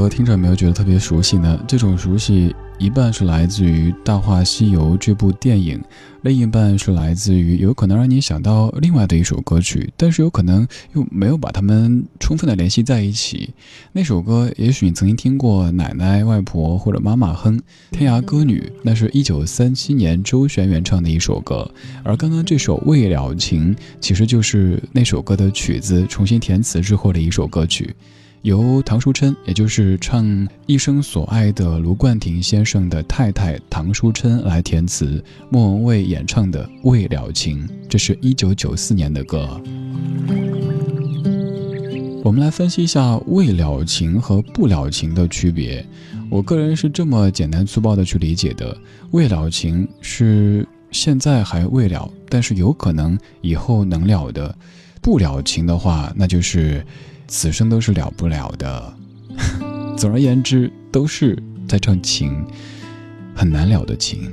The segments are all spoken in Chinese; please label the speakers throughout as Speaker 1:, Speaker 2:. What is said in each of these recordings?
Speaker 1: 歌听着有没有觉得特别熟悉呢？这种熟悉一半是来自于《大话西游》这部电影，另一半是来自于有可能让你想到另外的一首歌曲，但是有可能又没有把它们充分的联系在一起。那首歌也许你曾经听过奶奶、外婆或者妈妈哼《天涯歌女》，那是一九三七年周璇原唱的一首歌，而刚刚这首《未了情》其实就是那首歌的曲子重新填词之后的一首歌曲。由唐书琛，也就是唱《一生所爱》的卢冠廷先生的太太唐书琛来填词，莫文蔚演唱的《未了情》，这是一九九四年的歌。
Speaker 2: 我们来分析一下未了情和不了情的区别。我个人是这么简单粗暴的去理解的：未了情是现在还未了，但是有可能以后能了的；不了情的话，那就是此生都是了不了的。总而言之，都是在唱情，很难了的情。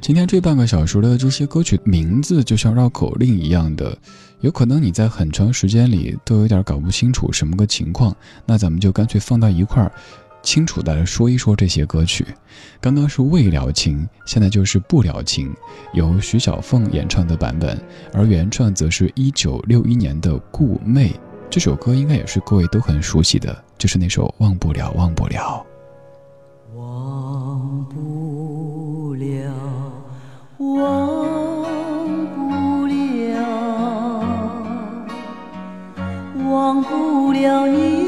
Speaker 2: 今天这半个小时的这些歌曲名字，就像绕口令一样的，有可能你在很长时间里都有点搞不清楚什么个情况。那咱们就干脆放到一块儿，清楚的说一说这些歌曲。刚刚是未了情，现在就是不了情，由徐小凤演唱的版本，而原创则是一九六一年的顾媚。这首歌应该也是各位都很熟悉的，就是那首忘不了《忘不了，
Speaker 1: 忘不了》。忘不了，忘不了你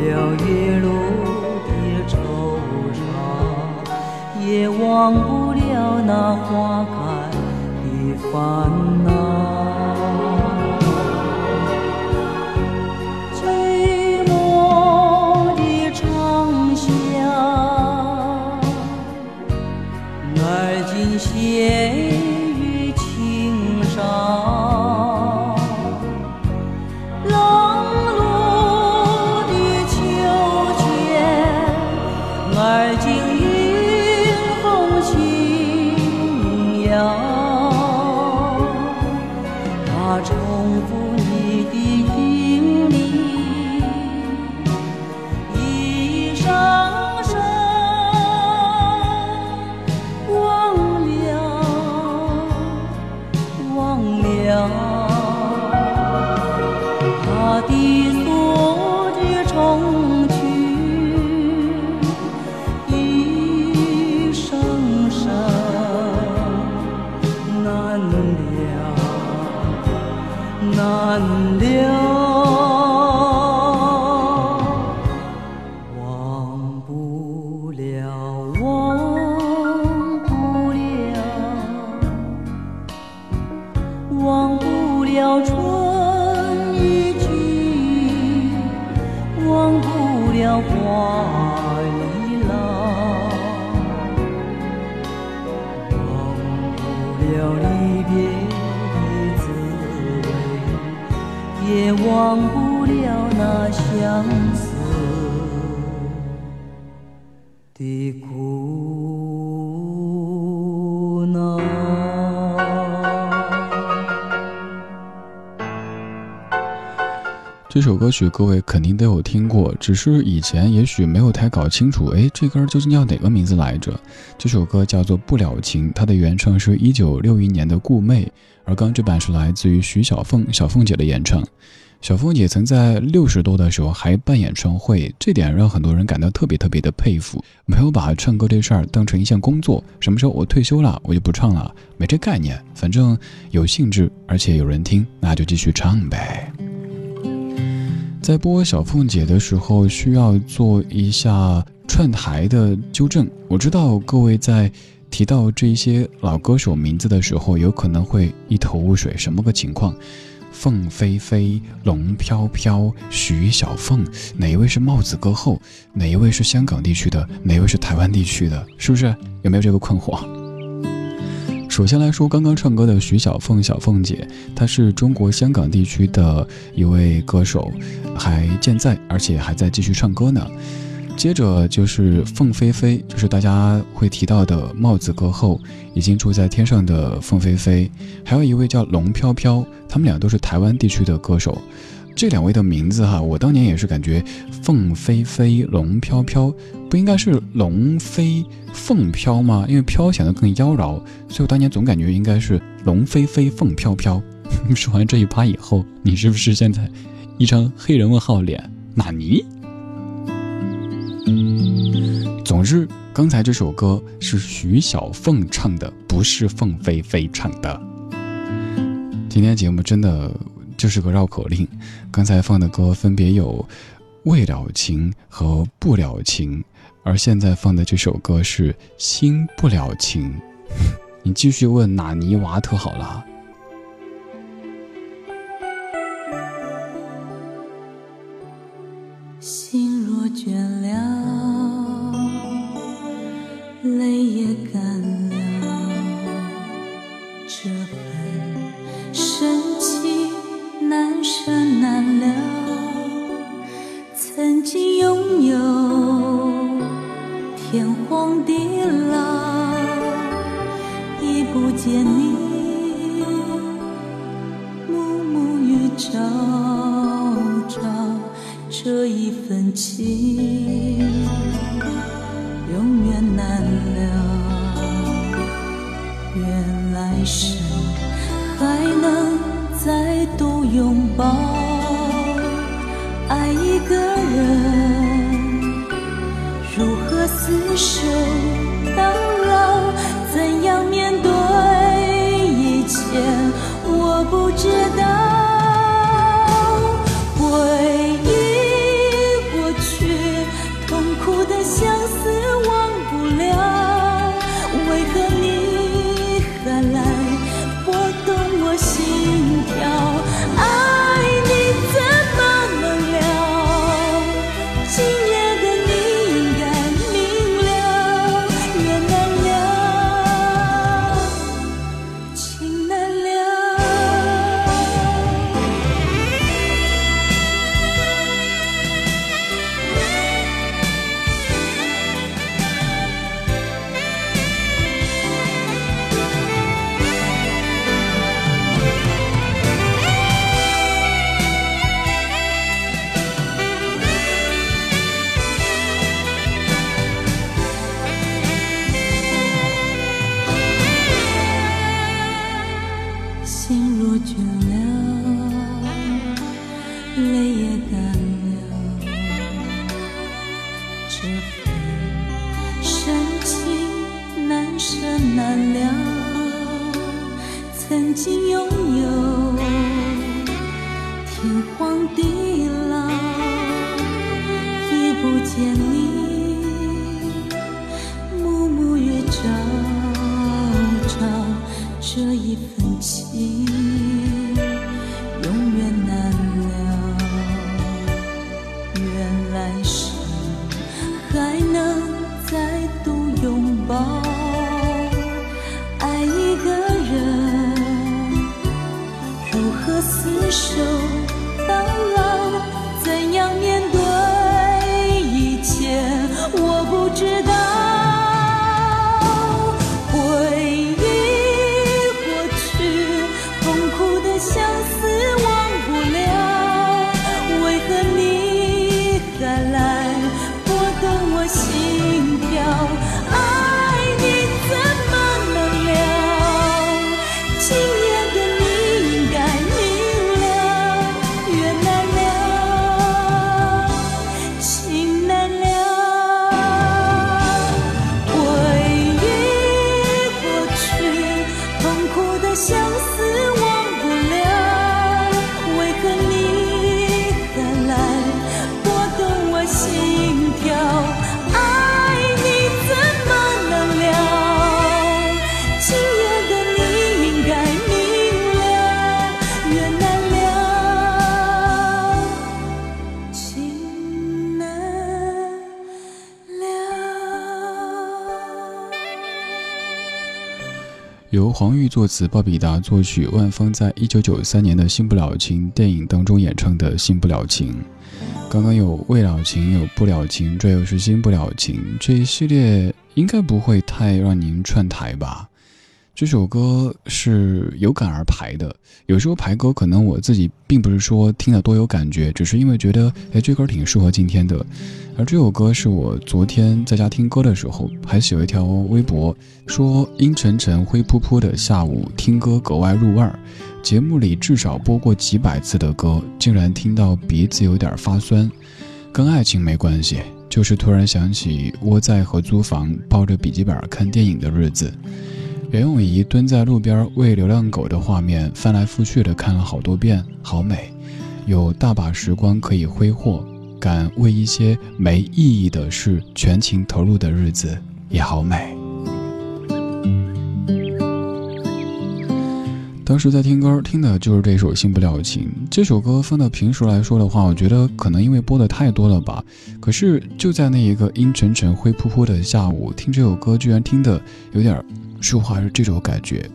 Speaker 1: 了夜路的惆怅，也忘不了那花开的烦恼。忘不了花易老，忘不了离别的滋味，也忘不了那相思的苦。
Speaker 2: 这首歌曲各位肯定都有听过，只是以前也许没有太搞清楚，哎，这歌究竟叫哪个名字来着？这首歌叫做《不了情》，它的原唱是一九六一年的顾媚，而刚这版是来自于徐小凤小凤姐的演唱。小凤姐曾在六十多的时候还办演唱会，这点让很多人感到特别特别的佩服，没有把唱歌这事儿当成一项工作。什么时候我退休了，我就不唱了，没这概念，反正有兴致，而且有人听，那就继续唱呗。在播小凤姐的时候，需要做一下串台的纠正。我知道各位在提到这些老歌手名字的时候，有可能会一头雾水，什么个情况？凤飞飞、龙飘飘、徐小凤，哪一位是帽子歌后？哪一位是香港地区的？哪一位是台湾地区的？是不是？有没有这个困惑？首先来说，刚刚唱歌的徐小凤，小凤姐，她是中国香港地区的一位歌手，还健在，而且还在继续唱歌呢。接着就是凤飞飞，就是大家会提到的帽子歌后，已经住在天上的凤飞飞，还有一位叫龙飘飘，他们俩都是台湾地区的歌手。这两位的名字哈，我当年也是感觉凤飞飞、龙飘飘，不应该是龙飞凤飘吗？因为飘显得更妖娆，所以我当年总感觉应该是龙飞飞凤飘飘。说完这一趴以后，你是不是现在一张黑人问号脸？纳尼？总之，刚才这首歌是徐小凤唱的，不是凤飞飞唱的。今天节目真的就是个绕口令。刚才放的歌分别有《未了情》和《不了情》，而现在放的这首歌是《心不了情》。你继续问纳尼瓦特好了。
Speaker 1: 心若倦了，泪也干了，这份深情难舍地老，已不见你暮暮与朝朝。这一份情永远难了，愿来生还能再度拥抱。厮守到老？怎样面对一切？我不知道。这份深情难舍难了，曾经拥有。天荒地老。已不见。手
Speaker 2: 由黄玉作词，鲍比达作曲，万峰在一九九三年的《新不了情》电影当中演唱的《新不了情》。刚刚有未了情，有不了情，这又是新不了情，这一系列应该不会太让您串台吧？这首歌是有感而排的，有时候排歌可能我自己并不是说听了多有感觉，只是因为觉得哎这歌挺适合今天的。而这首歌是我昨天在家听歌的时候，还写了一条微博，说阴沉沉灰扑扑的下午听歌格外入味儿，节目里至少播过几百次的歌，竟然听到鼻子有点发酸。跟爱情没关系，就是突然想起窝在合租房抱着笔记本看电影的日子。袁咏仪蹲在路边喂流浪狗的画面，翻来覆去的看了好多遍，好美。有大把时光可以挥霍，敢为一些没意义的事全情投入的日子，也好美。当时在听歌，听的就是这首《新不了情》。这首歌放到平时来说的话，我觉得可能因为播的太多了吧。可是就在那一个阴沉沉、灰扑扑的下午，听这首歌，居然听的有点。说话是这种感觉，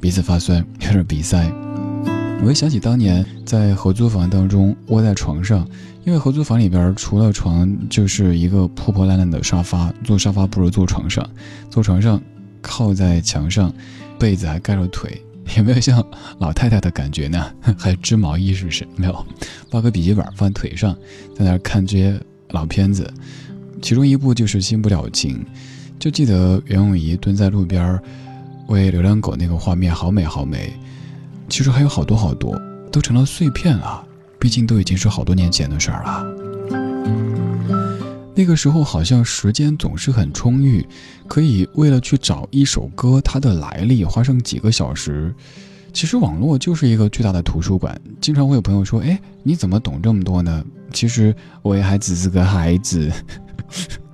Speaker 2: 鼻子发酸，有点鼻塞。我又想起当年在合租房当中窝在床上，因为合租房里边除了床就是一个破破烂烂的沙发，坐沙发不如坐床上，坐床上靠在墙上，被子还盖着腿，有没有像老太太的感觉呢？还织毛衣是不是？没有，抱个笔记本放腿上，在那看这些老片子，其中一部就是《新不了情》。就记得袁咏仪蹲在路边喂流浪狗那个画面，好美好美。其实还有好多好多，都成了碎片了。毕竟都已经是好多年前的事儿了。那个时候好像时间总是很充裕，可以为了去找一首歌它的来历，花上几个小时。其实网络就是一个巨大的图书馆。经常会有朋友说：“哎，你怎么懂这么多呢？”其实我也还只是个孩子。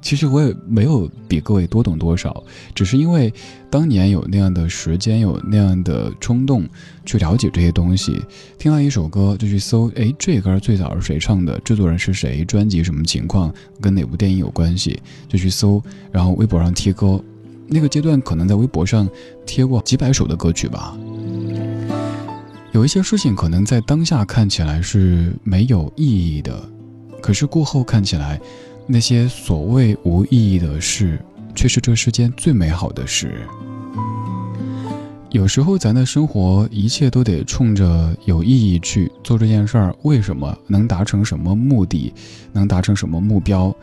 Speaker 2: 其实我也没有比各位多懂多少，只是因为当年有那样的时间，有那样的冲动去了解这些东西。听到一首歌就去搜，哎，这歌最早是谁唱的？制作人是谁？专辑什么情况？跟哪部电影有关系？就去搜，然后微博上贴歌。那个阶段可能在微博上贴过几百首的歌曲吧。有一些事情可能在当下看起来是没有意义的，可是过后看起来。那些所谓无意义的事，却是这世间最美好的事。有时候，咱的生活一切都得冲着有意义去做这件事儿。为什么能达成什么目的，能达成什么目标？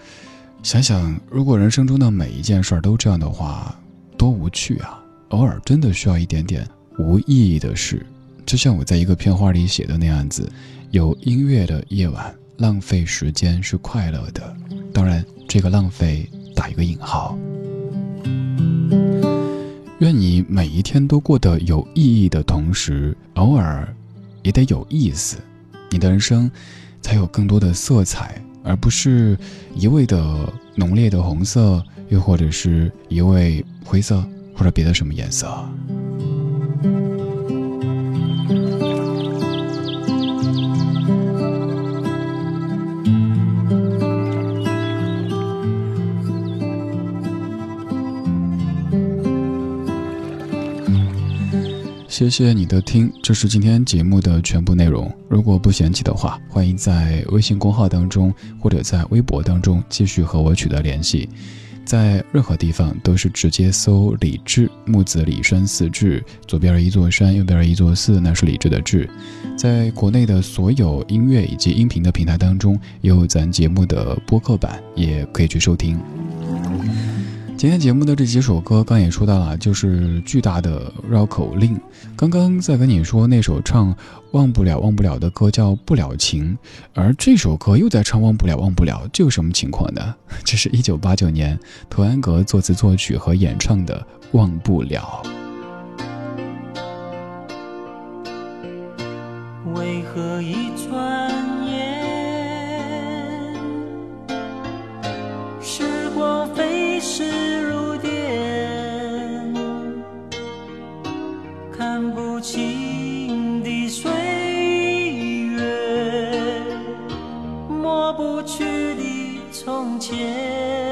Speaker 2: 想想，如果人生中的每一件事儿都这样的话，多无趣啊！偶尔真的需要一点点无意义的事，就像我在一个片花里写的那样子：有音乐的夜晚，浪费时间是快乐的。当然，这个浪费打一个引号。愿你每一天都过得有意义的同时，偶尔也得有意思，你的人生才有更多的色彩，而不是一味的浓烈的红色，又或者是一味灰色，或者别的什么颜色。谢谢你的听，这是今天节目的全部内容。如果不嫌弃的话，欢迎在微信公号当中或者在微博当中继续和我取得联系。在任何地方都是直接搜“李志木子李山寺志”，左边一座山，右边一座寺，那是李志的志。在国内的所有音乐以及音频的平台当中，有咱节目的播客版，也可以去收听。今天节目的这几首歌，刚也说到了，就是巨大的绕口令。刚刚在跟你说那首唱忘不了忘不了的歌叫《不了情》，而这首歌又在唱忘不了忘不了，这有什么情况呢？这是一九八九年图安格作词作曲和演唱的《忘不了》。
Speaker 3: 为何一
Speaker 1: 从前。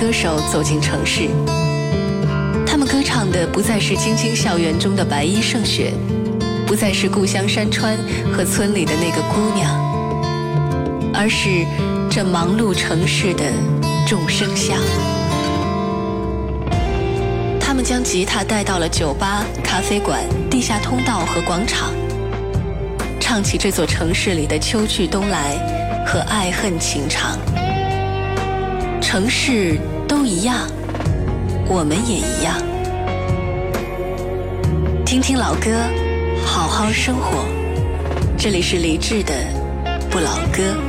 Speaker 4: 歌手走进城市，他们歌唱的不再是京青校园中的白衣胜雪，不再是故乡山川和村里的那个姑娘，而是这忙碌城市的众生相。他们将吉他带到了酒吧、咖啡馆、地下通道和广场，唱起这座城市里的秋去冬来和爱恨情长。城市都一样，我们也一样。听听老歌，好好生活。这里是李志的不老歌。